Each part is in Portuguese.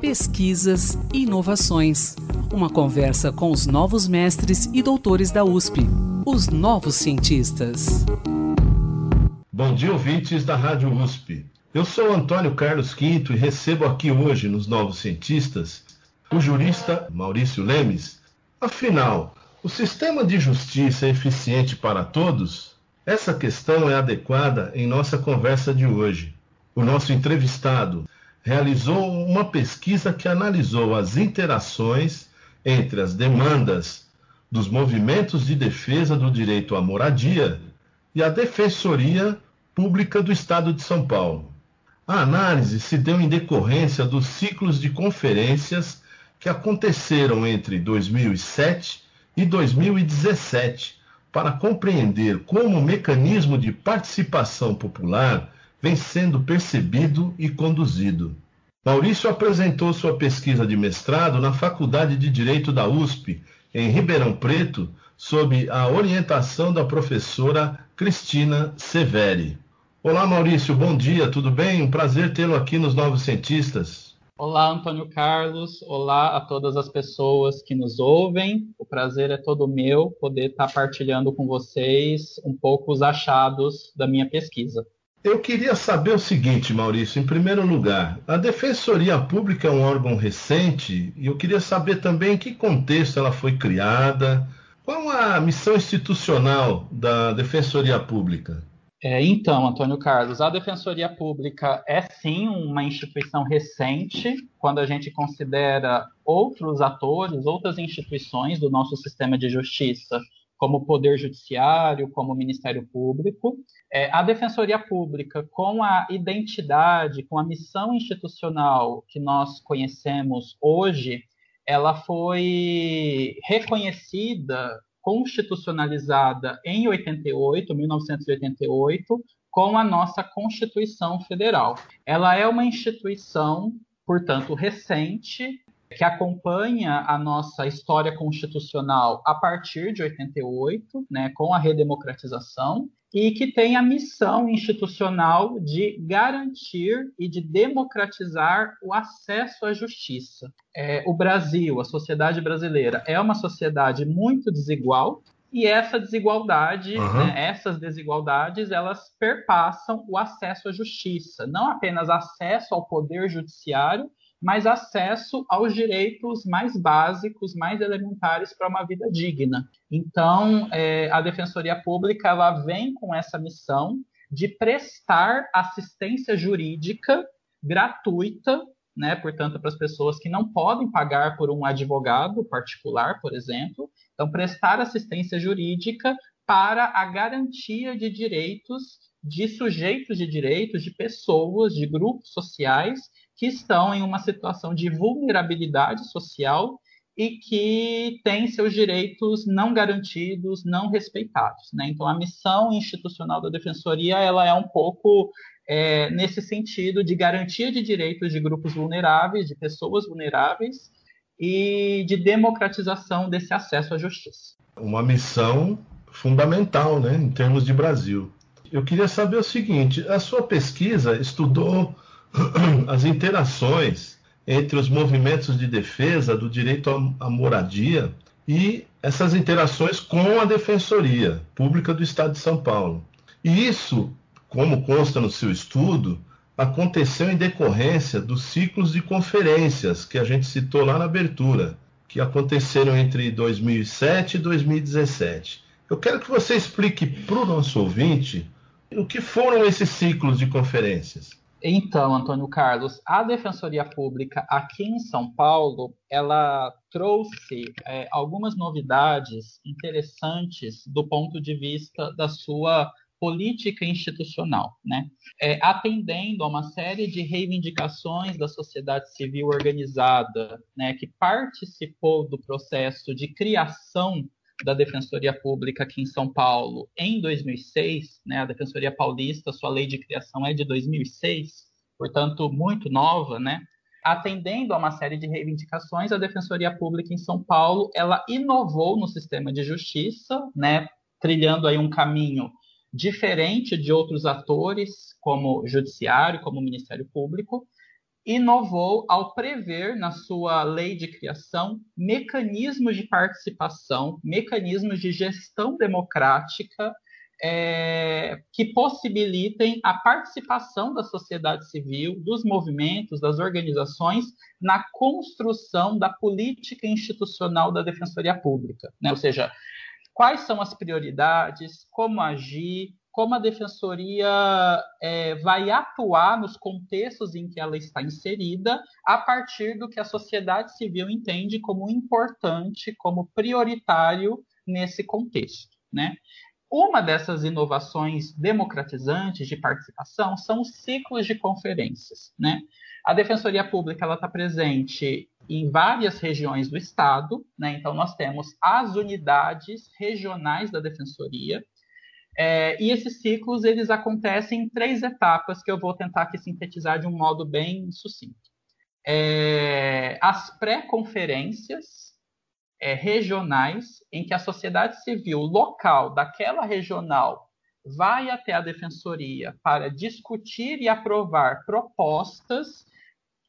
Pesquisas e inovações. Uma conversa com os novos mestres e doutores da USP, os novos cientistas. Bom dia, ouvintes da Rádio USP. Eu sou Antônio Carlos Quinto e recebo aqui hoje nos Novos Cientistas o jurista Maurício Lemes. Afinal, o sistema de justiça é eficiente para todos? Essa questão é adequada em nossa conversa de hoje. O nosso entrevistado realizou uma pesquisa que analisou as interações entre as demandas dos movimentos de defesa do direito à moradia e a Defensoria Pública do Estado de São Paulo. A análise se deu em decorrência dos ciclos de conferências que aconteceram entre 2007 e 2017 para compreender como o mecanismo de participação popular vem sendo percebido e conduzido. Maurício apresentou sua pesquisa de mestrado na Faculdade de Direito da USP, em Ribeirão Preto, sob a orientação da professora Cristina Severi. Olá, Maurício, bom dia, tudo bem? Um prazer tê-lo aqui nos Novos Cientistas. Olá, Antônio Carlos. Olá a todas as pessoas que nos ouvem. O prazer é todo meu poder estar partilhando com vocês um pouco os achados da minha pesquisa. Eu queria saber o seguinte, Maurício. Em primeiro lugar, a Defensoria Pública é um órgão recente e eu queria saber também em que contexto ela foi criada. Qual a missão institucional da Defensoria Pública? É, então, Antônio Carlos, a Defensoria Pública é sim uma instituição recente quando a gente considera outros atores, outras instituições do nosso sistema de justiça como o Poder Judiciário, como o Ministério Público. É, a Defensoria Pública, com a identidade, com a missão institucional que nós conhecemos hoje, ela foi reconhecida, constitucionalizada em 88, 1988, com a nossa Constituição Federal. Ela é uma instituição, portanto, recente, que acompanha a nossa história constitucional a partir de 88, né, com a redemocratização, e que tem a missão institucional de garantir e de democratizar o acesso à justiça. É, o Brasil, a sociedade brasileira, é uma sociedade muito desigual, e essa desigualdade, uhum. né, essas desigualdades, elas perpassam o acesso à justiça, não apenas acesso ao poder judiciário, mas acesso aos direitos mais básicos, mais elementares para uma vida digna. Então, é, a Defensoria Pública ela vem com essa missão de prestar assistência jurídica gratuita, né, portanto, para as pessoas que não podem pagar por um advogado particular, por exemplo. Então, prestar assistência jurídica para a garantia de direitos de sujeitos de direitos, de pessoas, de grupos sociais que estão em uma situação de vulnerabilidade social e que têm seus direitos não garantidos, não respeitados. Né? Então, a missão institucional da Defensoria ela é um pouco é, nesse sentido de garantia de direitos de grupos vulneráveis, de pessoas vulneráveis e de democratização desse acesso à justiça. Uma missão fundamental, né, em termos de Brasil. Eu queria saber o seguinte: a sua pesquisa estudou as interações entre os movimentos de defesa do direito à moradia e essas interações com a Defensoria Pública do Estado de São Paulo. E isso, como consta no seu estudo, aconteceu em decorrência dos ciclos de conferências que a gente citou lá na abertura, que aconteceram entre 2007 e 2017. Eu quero que você explique para o nosso ouvinte o que foram esses ciclos de conferências. Então, Antônio Carlos, a Defensoria Pública aqui em São Paulo, ela trouxe é, algumas novidades interessantes do ponto de vista da sua política institucional, né? É, atendendo a uma série de reivindicações da sociedade civil organizada, né, que participou do processo de criação da Defensoria Pública aqui em São Paulo em 2006, né, a Defensoria Paulista, sua lei de criação é de 2006, portanto muito nova, né? Atendendo a uma série de reivindicações, a Defensoria Pública em São Paulo, ela inovou no sistema de justiça, né, trilhando aí um caminho diferente de outros atores, como o judiciário, como o Ministério Público, inovou ao prever na sua lei de criação mecanismos de participação, mecanismos de gestão democrática é, que possibilitem a participação da sociedade civil, dos movimentos, das organizações na construção da política institucional da Defensoria Pública. Né? Ou seja, quais são as prioridades, como agir, como a defensoria é, vai atuar nos contextos em que ela está inserida, a partir do que a sociedade civil entende como importante, como prioritário nesse contexto. Né? Uma dessas inovações democratizantes de participação são os ciclos de conferências. Né? A Defensoria Pública está presente em várias regiões do Estado, né? então nós temos as unidades regionais da Defensoria, é, e esses ciclos eles acontecem em três etapas que eu vou tentar aqui sintetizar de um modo bem sucinto. É, as pré-conferências é, regionais, em que a sociedade civil local daquela regional vai até a defensoria para discutir e aprovar propostas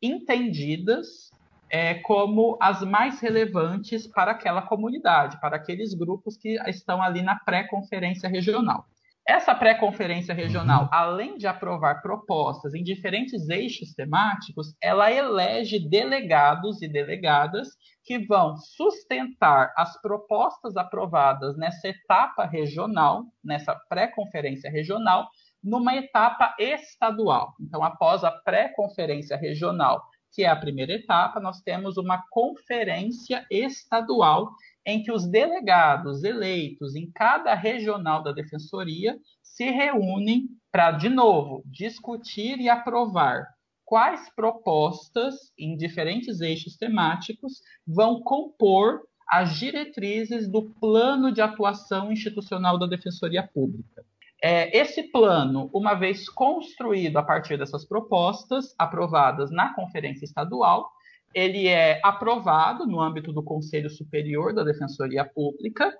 entendidas é, como as mais relevantes para aquela comunidade, para aqueles grupos que estão ali na pré-conferência regional. Essa pré-conferência regional, uhum. além de aprovar propostas em diferentes eixos temáticos, ela elege delegados e delegadas que vão sustentar as propostas aprovadas nessa etapa regional, nessa pré-conferência regional, numa etapa estadual. Então, após a pré-conferência regional que é a primeira etapa, nós temos uma conferência estadual em que os delegados eleitos em cada regional da defensoria se reúnem para, de novo, discutir e aprovar quais propostas em diferentes eixos temáticos vão compor as diretrizes do plano de atuação institucional da Defensoria Pública. É, esse plano, uma vez construído a partir dessas propostas aprovadas na Conferência Estadual, ele é aprovado no âmbito do Conselho Superior da Defensoria Pública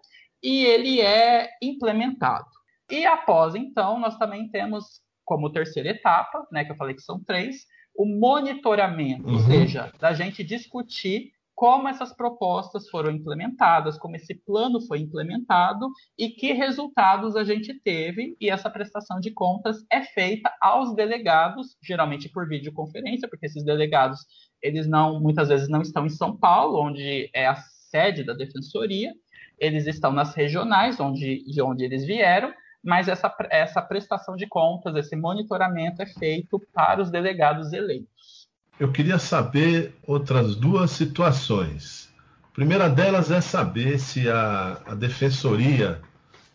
e ele é implementado. E após, então, nós também temos como terceira etapa, né, que eu falei que são três, o monitoramento, uhum. ou seja, da gente discutir como essas propostas foram implementadas, como esse plano foi implementado e que resultados a gente teve. E essa prestação de contas é feita aos delegados, geralmente por videoconferência, porque esses delegados eles não muitas vezes não estão em São Paulo, onde é a sede da defensoria, eles estão nas regionais, onde, de onde eles vieram, mas essa, essa prestação de contas, esse monitoramento é feito para os delegados eleitos. Eu queria saber outras duas situações. A primeira delas é saber se a, a defensoria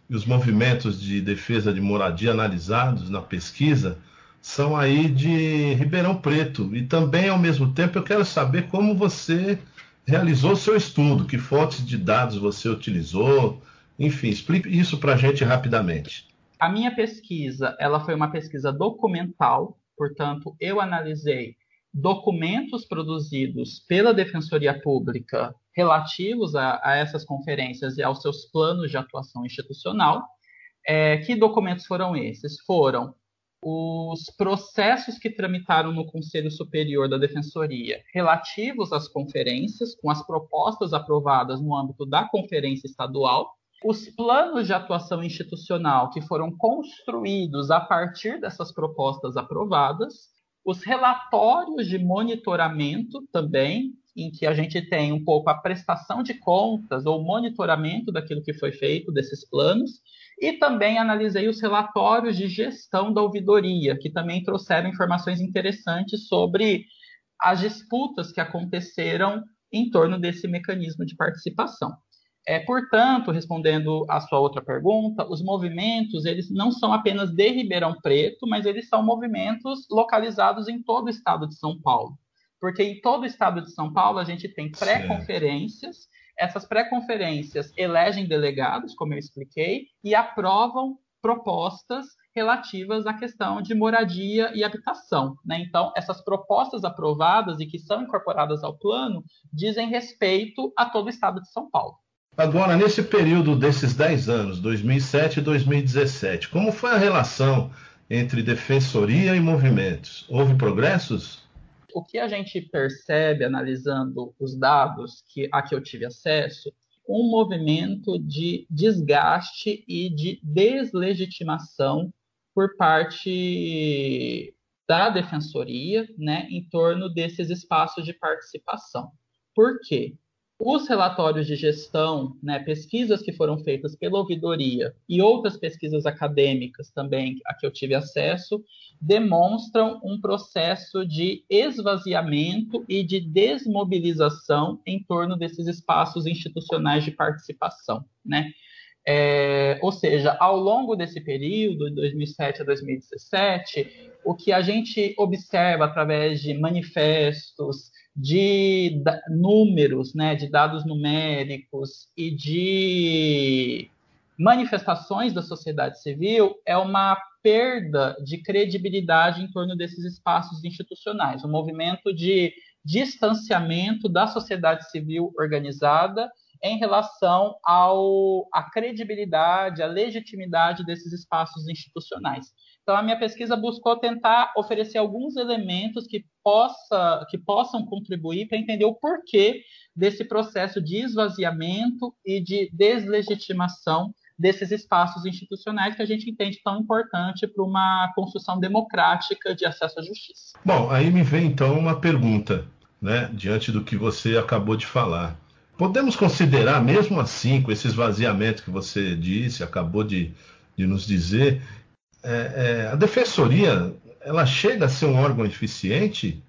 e os movimentos de defesa de moradia analisados na pesquisa são aí de Ribeirão Preto. E também, ao mesmo tempo, eu quero saber como você realizou seu estudo, que fontes de dados você utilizou, enfim, explique isso para a gente rapidamente. A minha pesquisa, ela foi uma pesquisa documental, portanto, eu analisei documentos produzidos pela Defensoria Pública relativos a, a essas conferências e aos seus planos de atuação institucional. É, que documentos foram esses? Foram os processos que tramitaram no Conselho Superior da Defensoria relativos às conferências, com as propostas aprovadas no âmbito da conferência estadual, os planos de atuação institucional que foram construídos a partir dessas propostas aprovadas os relatórios de monitoramento também, em que a gente tem um pouco a prestação de contas ou monitoramento daquilo que foi feito desses planos, e também analisei os relatórios de gestão da ouvidoria, que também trouxeram informações interessantes sobre as disputas que aconteceram em torno desse mecanismo de participação. É, portanto, respondendo à sua outra pergunta, os movimentos eles não são apenas de Ribeirão Preto, mas eles são movimentos localizados em todo o estado de São Paulo. Porque em todo o estado de São Paulo a gente tem pré-conferências, essas pré-conferências elegem delegados, como eu expliquei, e aprovam propostas relativas à questão de moradia e habitação. Né? Então, essas propostas aprovadas e que são incorporadas ao plano dizem respeito a todo o estado de São Paulo. Agora, nesse período desses 10 anos, 2007 e 2017, como foi a relação entre defensoria e movimentos? Houve progressos? O que a gente percebe analisando os dados que, a que eu tive acesso, um movimento de desgaste e de deslegitimação por parte da defensoria, né, em torno desses espaços de participação. Por quê? Os relatórios de gestão, né, pesquisas que foram feitas pela ouvidoria e outras pesquisas acadêmicas também a que eu tive acesso, demonstram um processo de esvaziamento e de desmobilização em torno desses espaços institucionais de participação, né? É, ou seja, ao longo desse período, de 2007 a 2017, o que a gente observa através de manifestos, de números, né, de dados numéricos e de manifestações da sociedade civil é uma perda de credibilidade em torno desses espaços institucionais, um movimento de distanciamento da sociedade civil organizada em relação ao, à credibilidade, à legitimidade desses espaços institucionais. Então, a minha pesquisa buscou tentar oferecer alguns elementos que, possa, que possam contribuir para entender o porquê desse processo de esvaziamento e de deslegitimação desses espaços institucionais que a gente entende tão importante para uma construção democrática de acesso à justiça. Bom, aí me vem então uma pergunta, né, diante do que você acabou de falar. Podemos considerar, mesmo assim, com esse esvaziamento que você disse, acabou de, de nos dizer, é, é, a defensoria ela chega a ser um órgão eficiente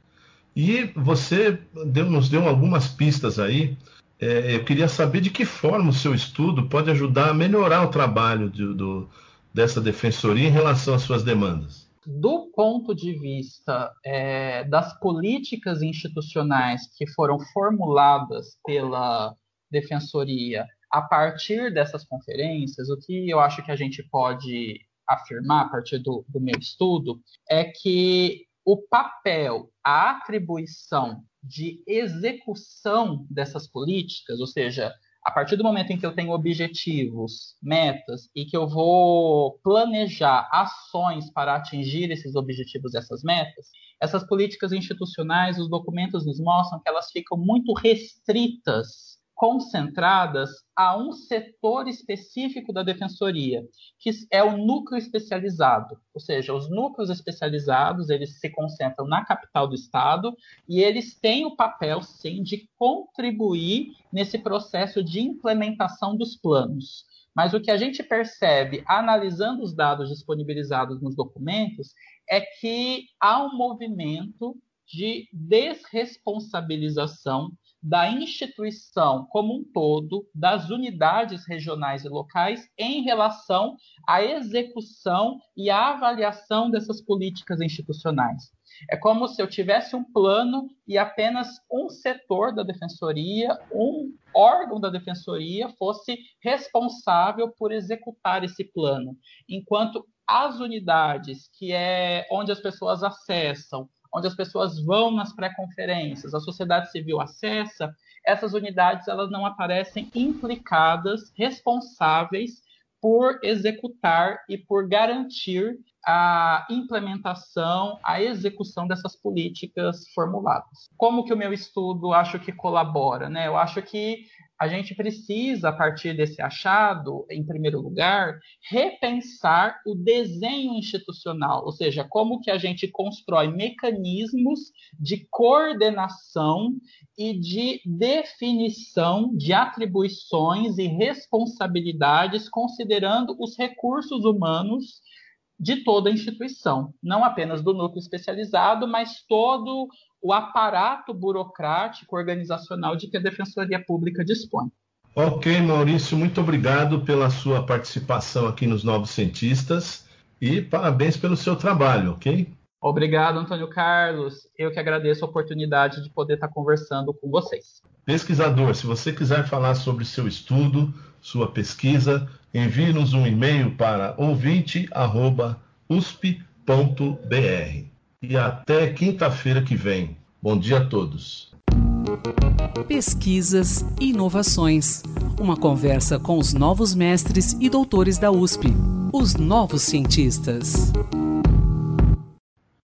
e você deu, nos deu algumas pistas aí. É, eu queria saber de que forma o seu estudo pode ajudar a melhorar o trabalho de, do, dessa defensoria em relação às suas demandas do ponto de vista é, das políticas institucionais que foram formuladas pela defensoria a partir dessas conferências, o que eu acho que a gente pode afirmar a partir do, do meu estudo é que o papel, a atribuição de execução dessas políticas, ou seja, a partir do momento em que eu tenho objetivos, metas e que eu vou planejar ações para atingir esses objetivos, essas metas, essas políticas institucionais, os documentos nos mostram que elas ficam muito restritas concentradas a um setor específico da defensoria, que é o núcleo especializado. Ou seja, os núcleos especializados, eles se concentram na capital do estado e eles têm o papel sim de contribuir nesse processo de implementação dos planos. Mas o que a gente percebe analisando os dados disponibilizados nos documentos é que há um movimento de desresponsabilização da instituição como um todo, das unidades regionais e locais, em relação à execução e à avaliação dessas políticas institucionais. É como se eu tivesse um plano e apenas um setor da defensoria, um órgão da defensoria fosse responsável por executar esse plano, enquanto as unidades, que é onde as pessoas acessam, onde as pessoas vão nas pré-conferências, a sociedade civil acessa, essas unidades elas não aparecem implicadas, responsáveis por executar e por garantir a implementação, a execução dessas políticas formuladas. Como que o meu estudo acho que colabora, né? Eu acho que a gente precisa, a partir desse achado, em primeiro lugar, repensar o desenho institucional, ou seja, como que a gente constrói mecanismos de coordenação e de definição de atribuições e responsabilidades, considerando os recursos humanos de toda a instituição, não apenas do núcleo especializado, mas todo o aparato burocrático organizacional de que a Defensoria Pública dispõe. Ok, Maurício, muito obrigado pela sua participação aqui nos Novos Cientistas e parabéns pelo seu trabalho, ok? Obrigado, Antônio Carlos. Eu que agradeço a oportunidade de poder estar conversando com vocês. Pesquisador, se você quiser falar sobre seu estudo, sua pesquisa, envie-nos um e-mail para ouvinte.usp.br. E até quinta-feira que vem. Bom dia a todos. Pesquisas e inovações. Uma conversa com os novos mestres e doutores da USP, os novos cientistas.